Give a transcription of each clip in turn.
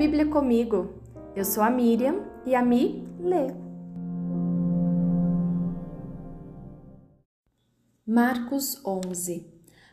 Bíblia comigo. Eu sou a Miriam e a Mi lê. Marcos 11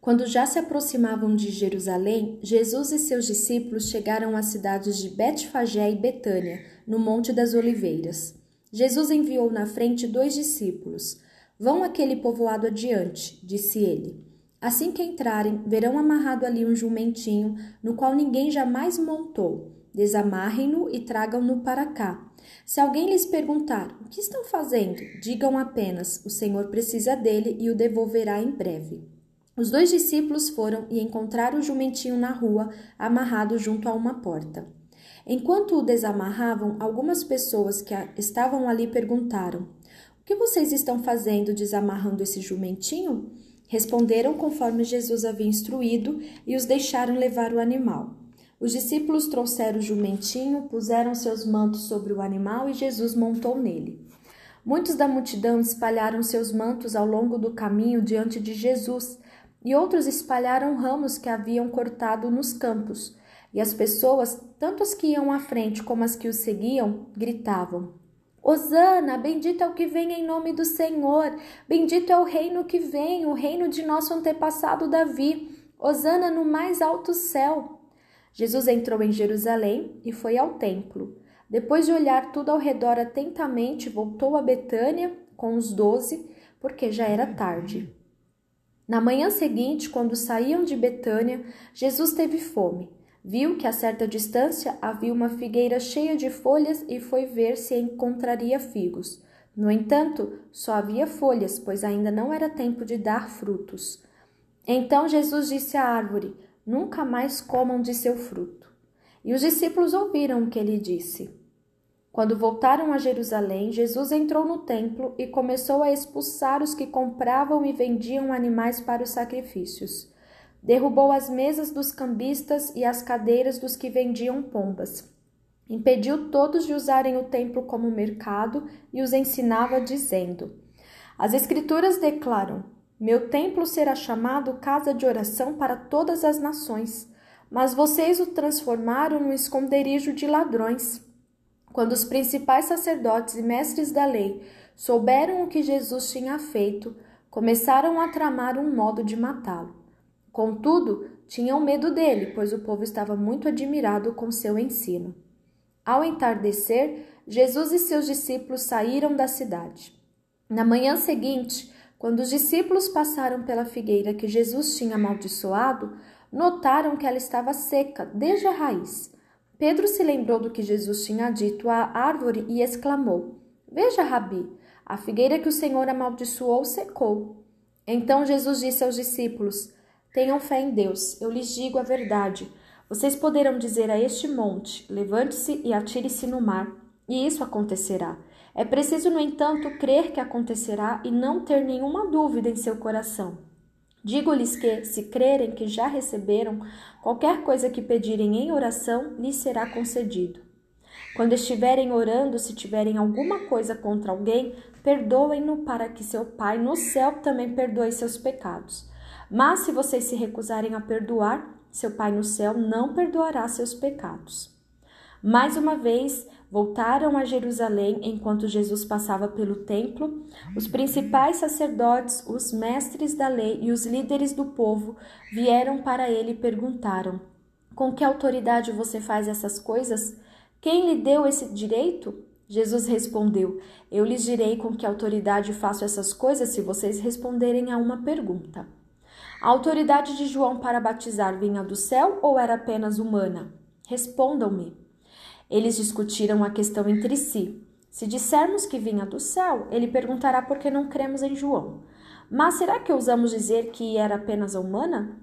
Quando já se aproximavam de Jerusalém, Jesus e seus discípulos chegaram às cidades de Betfagé e Betânia, no Monte das Oliveiras. Jesus enviou na frente dois discípulos. Vão aquele povoado adiante, disse ele. Assim que entrarem, verão amarrado ali um jumentinho, no qual ninguém jamais montou. Desamarrem-no e tragam-no para cá. Se alguém lhes perguntar o que estão fazendo, digam apenas: o Senhor precisa dele e o devolverá em breve. Os dois discípulos foram e encontraram o jumentinho na rua, amarrado junto a uma porta. Enquanto o desamarravam, algumas pessoas que estavam ali perguntaram: O que vocês estão fazendo desamarrando esse jumentinho? Responderam conforme Jesus havia instruído e os deixaram levar o animal. Os discípulos trouxeram o jumentinho, puseram seus mantos sobre o animal e Jesus montou nele. Muitos da multidão espalharam seus mantos ao longo do caminho diante de Jesus, e outros espalharam ramos que haviam cortado nos campos. E as pessoas, tanto as que iam à frente como as que o seguiam, gritavam: Hosana, bendito é o que vem em nome do Senhor, bendito é o reino que vem, o reino de nosso antepassado Davi. Hosana no mais alto céu. Jesus entrou em Jerusalém e foi ao templo. Depois de olhar tudo ao redor atentamente, voltou a Betânia com os doze, porque já era tarde. Na manhã seguinte, quando saíam de Betânia, Jesus teve fome. Viu que a certa distância havia uma figueira cheia de folhas e foi ver se encontraria figos. No entanto, só havia folhas, pois ainda não era tempo de dar frutos. Então Jesus disse à árvore: Nunca mais comam de seu fruto. E os discípulos ouviram o que ele disse. Quando voltaram a Jerusalém, Jesus entrou no templo e começou a expulsar os que compravam e vendiam animais para os sacrifícios. Derrubou as mesas dos cambistas e as cadeiras dos que vendiam pombas. Impediu todos de usarem o templo como mercado e os ensinava, dizendo: As Escrituras declaram: Meu templo será chamado casa de oração para todas as nações, mas vocês o transformaram no esconderijo de ladrões. Quando os principais sacerdotes e mestres da lei souberam o que Jesus tinha feito, começaram a tramar um modo de matá-lo. Contudo, tinham medo dele, pois o povo estava muito admirado com seu ensino. Ao entardecer, Jesus e seus discípulos saíram da cidade. Na manhã seguinte, quando os discípulos passaram pela figueira que Jesus tinha amaldiçoado, notaram que ela estava seca desde a raiz. Pedro se lembrou do que Jesus tinha dito à árvore e exclamou: Veja, Rabi, a figueira que o Senhor amaldiçoou secou. Então Jesus disse aos discípulos: Tenham fé em Deus, eu lhes digo a verdade. Vocês poderão dizer a este monte: levante-se e atire-se no mar, e isso acontecerá. É preciso, no entanto, crer que acontecerá e não ter nenhuma dúvida em seu coração. Digo-lhes que, se crerem que já receberam, qualquer coisa que pedirem em oração lhes será concedido. Quando estiverem orando, se tiverem alguma coisa contra alguém, perdoem-no para que seu Pai no céu também perdoe seus pecados. Mas se vocês se recusarem a perdoar, seu Pai no céu não perdoará seus pecados. Mais uma vez, voltaram a Jerusalém enquanto Jesus passava pelo templo. Os principais sacerdotes, os mestres da lei e os líderes do povo vieram para ele e perguntaram: Com que autoridade você faz essas coisas? Quem lhe deu esse direito? Jesus respondeu: Eu lhes direi com que autoridade faço essas coisas se vocês responderem a uma pergunta. A autoridade de João para batizar vinha do céu ou era apenas humana? Respondam-me. Eles discutiram a questão entre si. Se dissermos que vinha do céu, ele perguntará por que não cremos em João. Mas será que ousamos dizer que era apenas humana?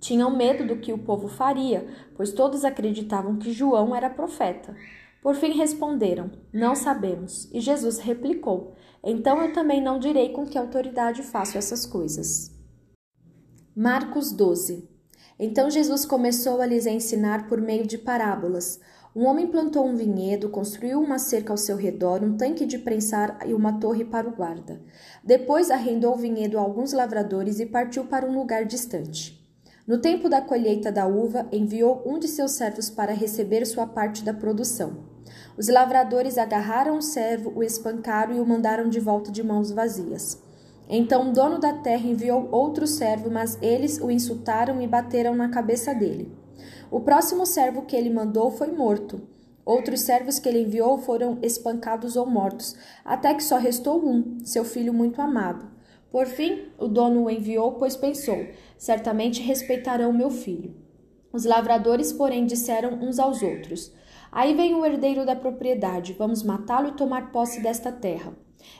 Tinham medo do que o povo faria, pois todos acreditavam que João era profeta. Por fim responderam: Não sabemos. E Jesus replicou: Então eu também não direi com que autoridade faço essas coisas. Marcos 12. Então Jesus começou a lhes ensinar por meio de parábolas. Um homem plantou um vinhedo, construiu uma cerca ao seu redor, um tanque de prensar e uma torre para o guarda. Depois arrendou o vinhedo a alguns lavradores e partiu para um lugar distante. No tempo da colheita da uva, enviou um de seus servos para receber sua parte da produção. Os lavradores agarraram o servo, o espancaram e o mandaram de volta de mãos vazias. Então o dono da terra enviou outro servo, mas eles o insultaram e bateram na cabeça dele. O próximo servo que ele mandou foi morto. Outros servos que ele enviou foram espancados ou mortos, até que só restou um, seu filho muito amado. Por fim, o dono o enviou, pois pensou: certamente respeitarão meu filho. Os lavradores, porém, disseram uns aos outros: Aí vem o herdeiro da propriedade, vamos matá-lo e tomar posse desta terra.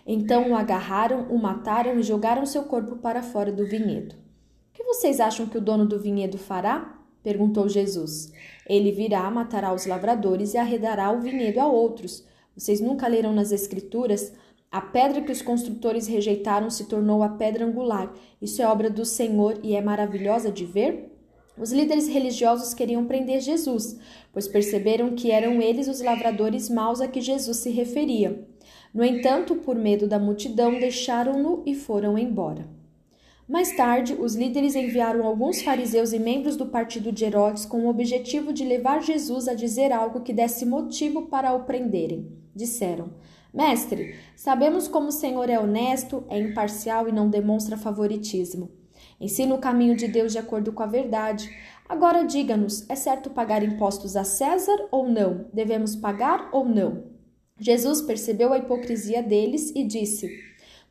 Então o agarraram, o mataram e jogaram seu corpo para fora do vinhedo. O que vocês acham que o dono do vinhedo fará? Perguntou Jesus. Ele virá, matará os lavradores e arredará o vinhedo a outros. Vocês nunca leram nas Escrituras? A pedra que os construtores rejeitaram se tornou a pedra angular. Isso é obra do Senhor e é maravilhosa de ver? Os líderes religiosos queriam prender Jesus, pois perceberam que eram eles os lavradores maus a que Jesus se referia. No entanto, por medo da multidão, deixaram-no e foram embora. Mais tarde, os líderes enviaram alguns fariseus e membros do partido de Herodes com o objetivo de levar Jesus a dizer algo que desse motivo para o prenderem. Disseram: Mestre, sabemos como o Senhor é honesto, é imparcial e não demonstra favoritismo. Ensina o caminho de Deus de acordo com a verdade. Agora diga-nos: é certo pagar impostos a César ou não? Devemos pagar ou não? Jesus percebeu a hipocrisia deles e disse: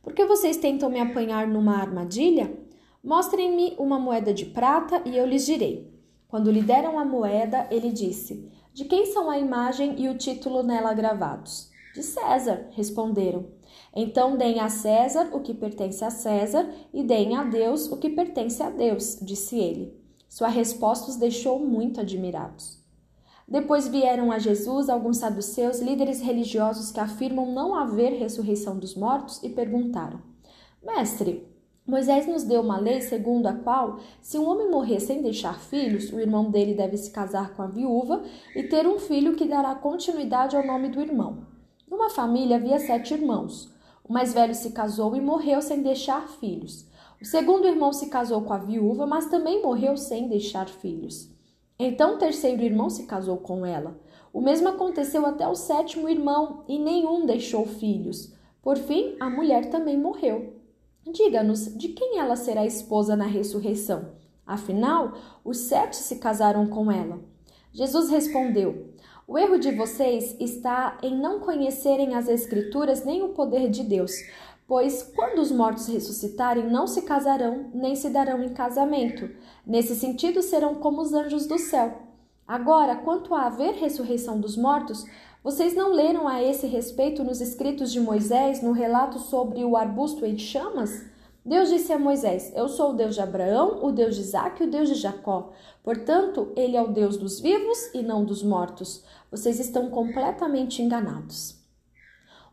Por que vocês tentam me apanhar numa armadilha? Mostrem-me uma moeda de prata e eu lhes direi. Quando lhe deram a moeda, ele disse: De quem são a imagem e o título nela gravados? De César, responderam. Então deem a César o que pertence a César e deem a Deus o que pertence a Deus, disse ele. Sua resposta os deixou muito admirados. Depois vieram a Jesus alguns saduceus, líderes religiosos que afirmam não haver ressurreição dos mortos, e perguntaram: Mestre, Moisés nos deu uma lei segundo a qual, se um homem morrer sem deixar filhos, o irmão dele deve se casar com a viúva e ter um filho que dará continuidade ao nome do irmão. Numa família havia sete irmãos. O mais velho se casou e morreu sem deixar filhos. O segundo irmão se casou com a viúva, mas também morreu sem deixar filhos. Então o terceiro irmão se casou com ela. O mesmo aconteceu até o sétimo irmão, e nenhum deixou filhos. Por fim, a mulher também morreu. Diga-nos de quem ela será esposa na ressurreição. Afinal, os sete se casaram com ela. Jesus respondeu: O erro de vocês está em não conhecerem as Escrituras nem o poder de Deus. Pois quando os mortos ressuscitarem, não se casarão, nem se darão em casamento. Nesse sentido, serão como os anjos do céu. Agora, quanto a haver ressurreição dos mortos, vocês não leram a esse respeito nos escritos de Moisés, no relato sobre o arbusto em chamas? Deus disse a Moisés: Eu sou o Deus de Abraão, o Deus de Isaac e o Deus de Jacó. Portanto, ele é o Deus dos vivos e não dos mortos. Vocês estão completamente enganados.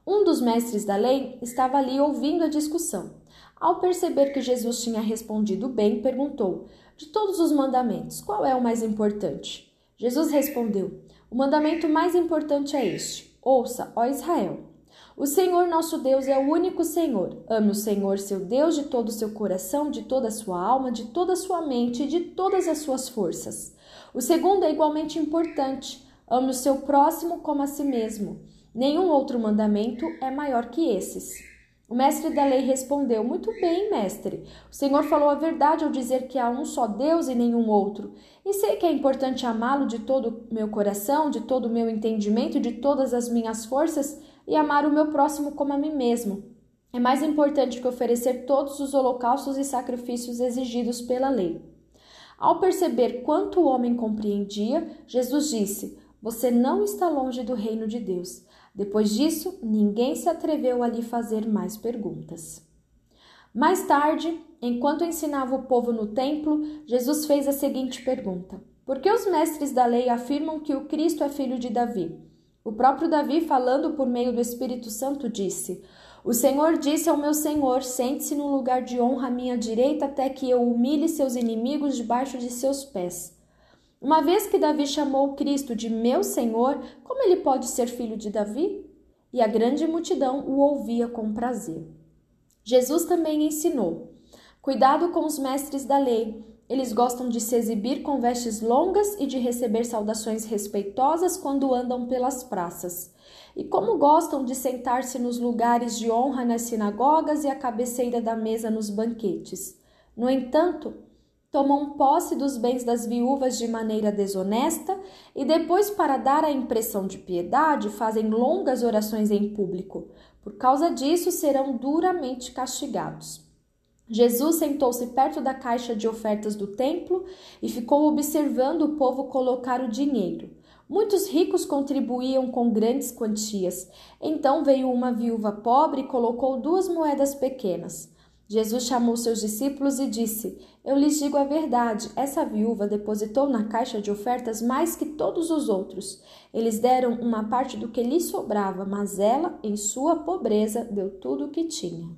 Um dos mestres da lei estava ali ouvindo a discussão. Ao perceber que Jesus tinha respondido bem, perguntou: De todos os mandamentos, qual é o mais importante? Jesus respondeu: O mandamento mais importante é este: Ouça, ó Israel. O Senhor nosso Deus é o único Senhor. Ame o Senhor, seu Deus, de todo o seu coração, de toda a sua alma, de toda a sua mente e de todas as suas forças. O segundo é igualmente importante. Ame o seu próximo como a si mesmo. Nenhum outro mandamento é maior que esses. O mestre da lei respondeu: Muito bem, mestre. O Senhor falou a verdade ao dizer que há um só Deus e nenhum outro. E sei que é importante amá-lo de todo o meu coração, de todo o meu entendimento, de todas as minhas forças e amar o meu próximo como a mim mesmo. É mais importante que oferecer todos os holocaustos e sacrifícios exigidos pela lei. Ao perceber quanto o homem compreendia, Jesus disse: Você não está longe do reino de Deus. Depois disso, ninguém se atreveu a lhe fazer mais perguntas. Mais tarde, enquanto ensinava o povo no templo, Jesus fez a seguinte pergunta: Por que os mestres da lei afirmam que o Cristo é filho de Davi? O próprio Davi, falando por meio do Espírito Santo, disse: O Senhor disse ao meu Senhor: Sente-se no lugar de honra à minha direita, até que eu humilhe seus inimigos debaixo de seus pés. Uma vez que Davi chamou Cristo de meu Senhor, como ele pode ser filho de Davi? E a grande multidão o ouvia com prazer. Jesus também ensinou: Cuidado com os mestres da lei. Eles gostam de se exibir com vestes longas e de receber saudações respeitosas quando andam pelas praças. E como gostam de sentar-se nos lugares de honra nas sinagogas e à cabeceira da mesa nos banquetes. No entanto, tomam posse dos bens das viúvas de maneira desonesta e depois, para dar a impressão de piedade, fazem longas orações em público. Por causa disso, serão duramente castigados. Jesus sentou-se perto da caixa de ofertas do templo e ficou observando o povo colocar o dinheiro. Muitos ricos contribuíam com grandes quantias. Então veio uma viúva pobre e colocou duas moedas pequenas. Jesus chamou seus discípulos e disse: Eu lhes digo a verdade, essa viúva depositou na caixa de ofertas mais que todos os outros. Eles deram uma parte do que lhe sobrava, mas ela, em sua pobreza, deu tudo o que tinha.